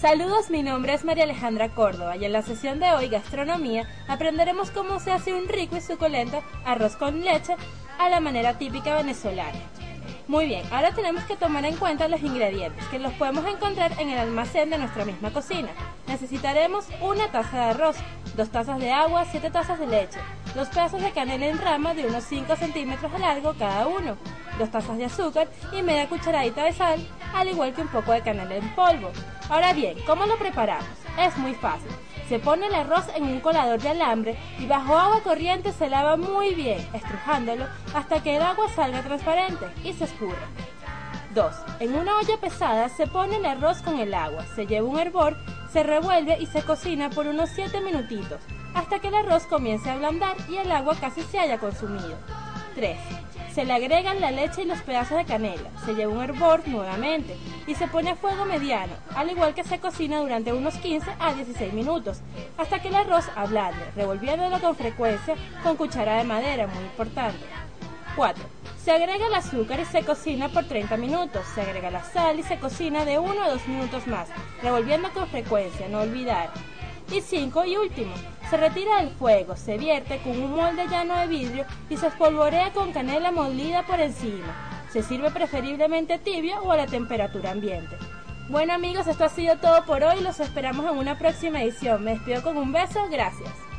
Saludos, mi nombre es María Alejandra Córdoba y en la sesión de hoy, Gastronomía, aprenderemos cómo se hace un rico y suculento arroz con leche a la manera típica venezolana. Muy bien, ahora tenemos que tomar en cuenta los ingredientes, que los podemos encontrar en el almacén de nuestra misma cocina. Necesitaremos una taza de arroz, dos tazas de agua, siete tazas de leche, dos pedazos de canela en rama de unos 5 centímetros de largo cada uno, dos tazas de azúcar y media cucharadita de sal, al igual que un poco de canela en polvo. Ahora bien, ¿cómo lo preparamos? Es muy fácil. Se pone el arroz en un colador de alambre y bajo agua corriente se lava muy bien, estrujándolo hasta que el agua salga transparente y se escurra. 2. En una olla pesada se pone el arroz con el agua, se lleva un hervor, se revuelve y se cocina por unos 7 minutitos, hasta que el arroz comience a ablandar y el agua casi se haya consumido. 3. Se le agregan la leche y los pedazos de canela, se lleva un hervor nuevamente y se pone a fuego mediano, al igual que se cocina durante unos 15 a 16 minutos, hasta que el arroz ablande, revolviéndolo con frecuencia con cuchara de madera, muy importante. 4. Se agrega el azúcar y se cocina por 30 minutos. Se agrega la sal y se cocina de 1 a 2 minutos más, revolviendo con frecuencia, no olvidar. Y 5 y último, se retira del fuego, se vierte con un molde llano de vidrio y se espolvorea con canela molida por encima. Se sirve preferiblemente tibio o a la temperatura ambiente. Bueno amigos, esto ha sido todo por hoy, los esperamos en una próxima edición. Me despido con un beso, gracias.